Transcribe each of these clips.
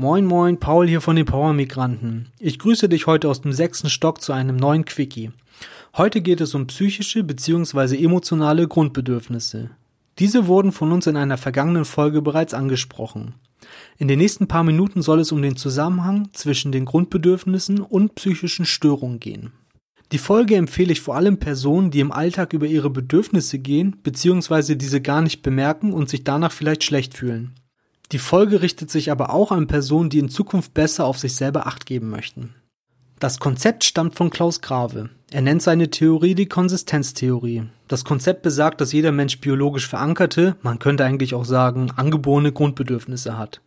Moin moin, Paul hier von den Power Migranten. Ich grüße dich heute aus dem sechsten Stock zu einem neuen Quickie. Heute geht es um psychische bzw. emotionale Grundbedürfnisse. Diese wurden von uns in einer vergangenen Folge bereits angesprochen. In den nächsten paar Minuten soll es um den Zusammenhang zwischen den Grundbedürfnissen und psychischen Störungen gehen. Die Folge empfehle ich vor allem Personen, die im Alltag über ihre Bedürfnisse gehen bzw. diese gar nicht bemerken und sich danach vielleicht schlecht fühlen. Die Folge richtet sich aber auch an Personen, die in Zukunft besser auf sich selber acht geben möchten. Das Konzept stammt von Klaus Grave. Er nennt seine Theorie die Konsistenztheorie. Das Konzept besagt, dass jeder Mensch biologisch verankerte, man könnte eigentlich auch sagen, angeborene Grundbedürfnisse hat.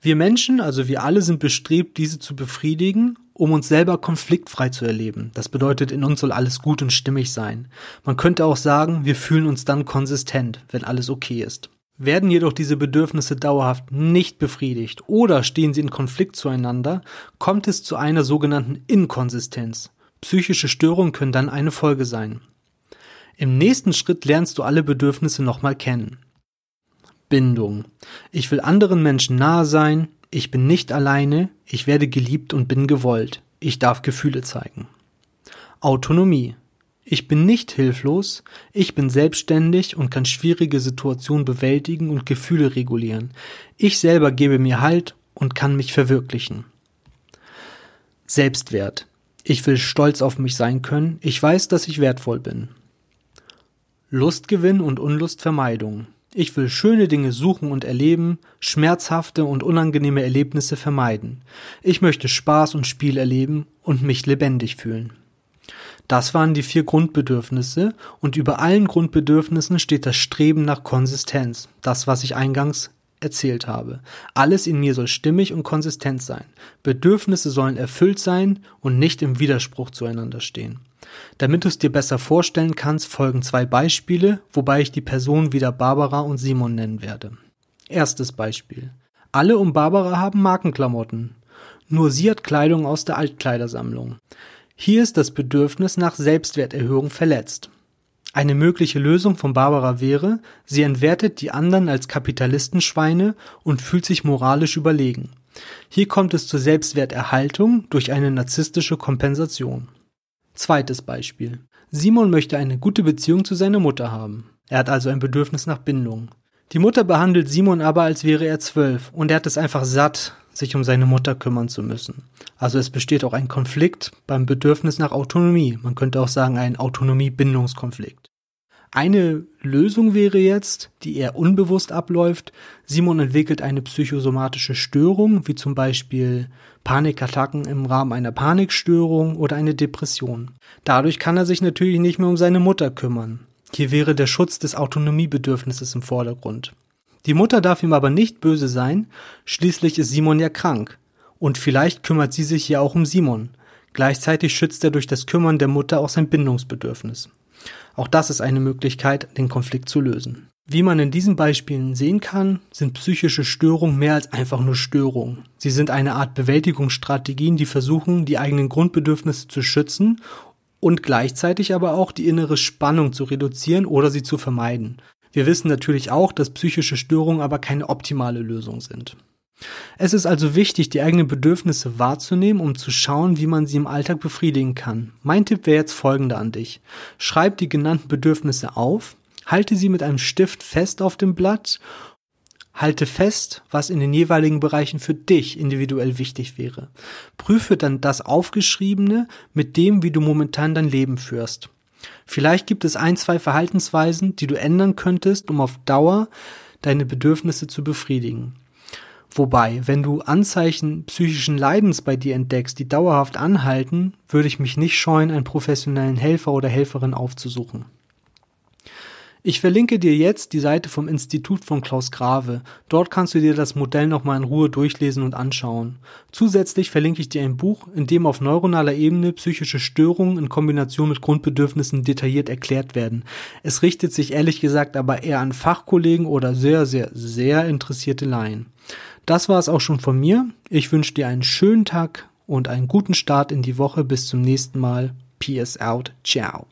Wir Menschen, also wir alle, sind bestrebt, diese zu befriedigen, um uns selber konfliktfrei zu erleben. Das bedeutet, in uns soll alles gut und stimmig sein. Man könnte auch sagen, wir fühlen uns dann konsistent, wenn alles okay ist. Werden jedoch diese Bedürfnisse dauerhaft nicht befriedigt oder stehen sie in Konflikt zueinander, kommt es zu einer sogenannten Inkonsistenz. Psychische Störungen können dann eine Folge sein. Im nächsten Schritt lernst du alle Bedürfnisse nochmal kennen. Bindung. Ich will anderen Menschen nahe sein, ich bin nicht alleine, ich werde geliebt und bin gewollt, ich darf Gefühle zeigen. Autonomie. Ich bin nicht hilflos, ich bin selbstständig und kann schwierige Situationen bewältigen und Gefühle regulieren. Ich selber gebe mir Halt und kann mich verwirklichen. Selbstwert. Ich will stolz auf mich sein können, ich weiß, dass ich wertvoll bin. Lustgewinn und Unlustvermeidung. Ich will schöne Dinge suchen und erleben, schmerzhafte und unangenehme Erlebnisse vermeiden. Ich möchte Spaß und Spiel erleben und mich lebendig fühlen. Das waren die vier Grundbedürfnisse und über allen Grundbedürfnissen steht das Streben nach Konsistenz, das, was ich eingangs erzählt habe. Alles in mir soll stimmig und konsistent sein. Bedürfnisse sollen erfüllt sein und nicht im Widerspruch zueinander stehen. Damit du es dir besser vorstellen kannst, folgen zwei Beispiele, wobei ich die Personen wieder Barbara und Simon nennen werde. Erstes Beispiel. Alle um Barbara haben Markenklamotten. Nur sie hat Kleidung aus der Altkleidersammlung. Hier ist das Bedürfnis nach Selbstwerterhöhung verletzt. Eine mögliche Lösung von Barbara wäre, sie entwertet die anderen als Kapitalistenschweine und fühlt sich moralisch überlegen. Hier kommt es zur Selbstwerterhaltung durch eine narzisstische Kompensation. Zweites Beispiel. Simon möchte eine gute Beziehung zu seiner Mutter haben. Er hat also ein Bedürfnis nach Bindung. Die Mutter behandelt Simon aber, als wäre er zwölf, und er hat es einfach satt, sich um seine Mutter kümmern zu müssen. Also es besteht auch ein Konflikt beim Bedürfnis nach Autonomie. Man könnte auch sagen, ein Autonomie-Bindungskonflikt. Eine Lösung wäre jetzt, die eher unbewusst abläuft. Simon entwickelt eine psychosomatische Störung, wie zum Beispiel Panikattacken im Rahmen einer Panikstörung oder eine Depression. Dadurch kann er sich natürlich nicht mehr um seine Mutter kümmern. Hier wäre der Schutz des Autonomiebedürfnisses im Vordergrund. Die Mutter darf ihm aber nicht böse sein, schließlich ist Simon ja krank. Und vielleicht kümmert sie sich ja auch um Simon. Gleichzeitig schützt er durch das Kümmern der Mutter auch sein Bindungsbedürfnis. Auch das ist eine Möglichkeit, den Konflikt zu lösen. Wie man in diesen Beispielen sehen kann, sind psychische Störungen mehr als einfach nur Störungen. Sie sind eine Art Bewältigungsstrategien, die versuchen, die eigenen Grundbedürfnisse zu schützen und gleichzeitig aber auch die innere Spannung zu reduzieren oder sie zu vermeiden. Wir wissen natürlich auch, dass psychische Störungen aber keine optimale Lösung sind. Es ist also wichtig, die eigenen Bedürfnisse wahrzunehmen, um zu schauen, wie man sie im Alltag befriedigen kann. Mein Tipp wäre jetzt folgender an dich. Schreib die genannten Bedürfnisse auf, halte sie mit einem Stift fest auf dem Blatt, halte fest, was in den jeweiligen Bereichen für dich individuell wichtig wäre. Prüfe dann das Aufgeschriebene mit dem, wie du momentan dein Leben führst. Vielleicht gibt es ein, zwei Verhaltensweisen, die du ändern könntest, um auf Dauer deine Bedürfnisse zu befriedigen. Wobei, wenn du Anzeichen psychischen Leidens bei dir entdeckst, die dauerhaft anhalten, würde ich mich nicht scheuen, einen professionellen Helfer oder Helferin aufzusuchen. Ich verlinke dir jetzt die Seite vom Institut von Klaus Grave. Dort kannst du dir das Modell nochmal in Ruhe durchlesen und anschauen. Zusätzlich verlinke ich dir ein Buch, in dem auf neuronaler Ebene psychische Störungen in Kombination mit Grundbedürfnissen detailliert erklärt werden. Es richtet sich ehrlich gesagt aber eher an Fachkollegen oder sehr, sehr, sehr interessierte Laien. Das war es auch schon von mir. Ich wünsche dir einen schönen Tag und einen guten Start in die Woche. Bis zum nächsten Mal. Peace out. Ciao.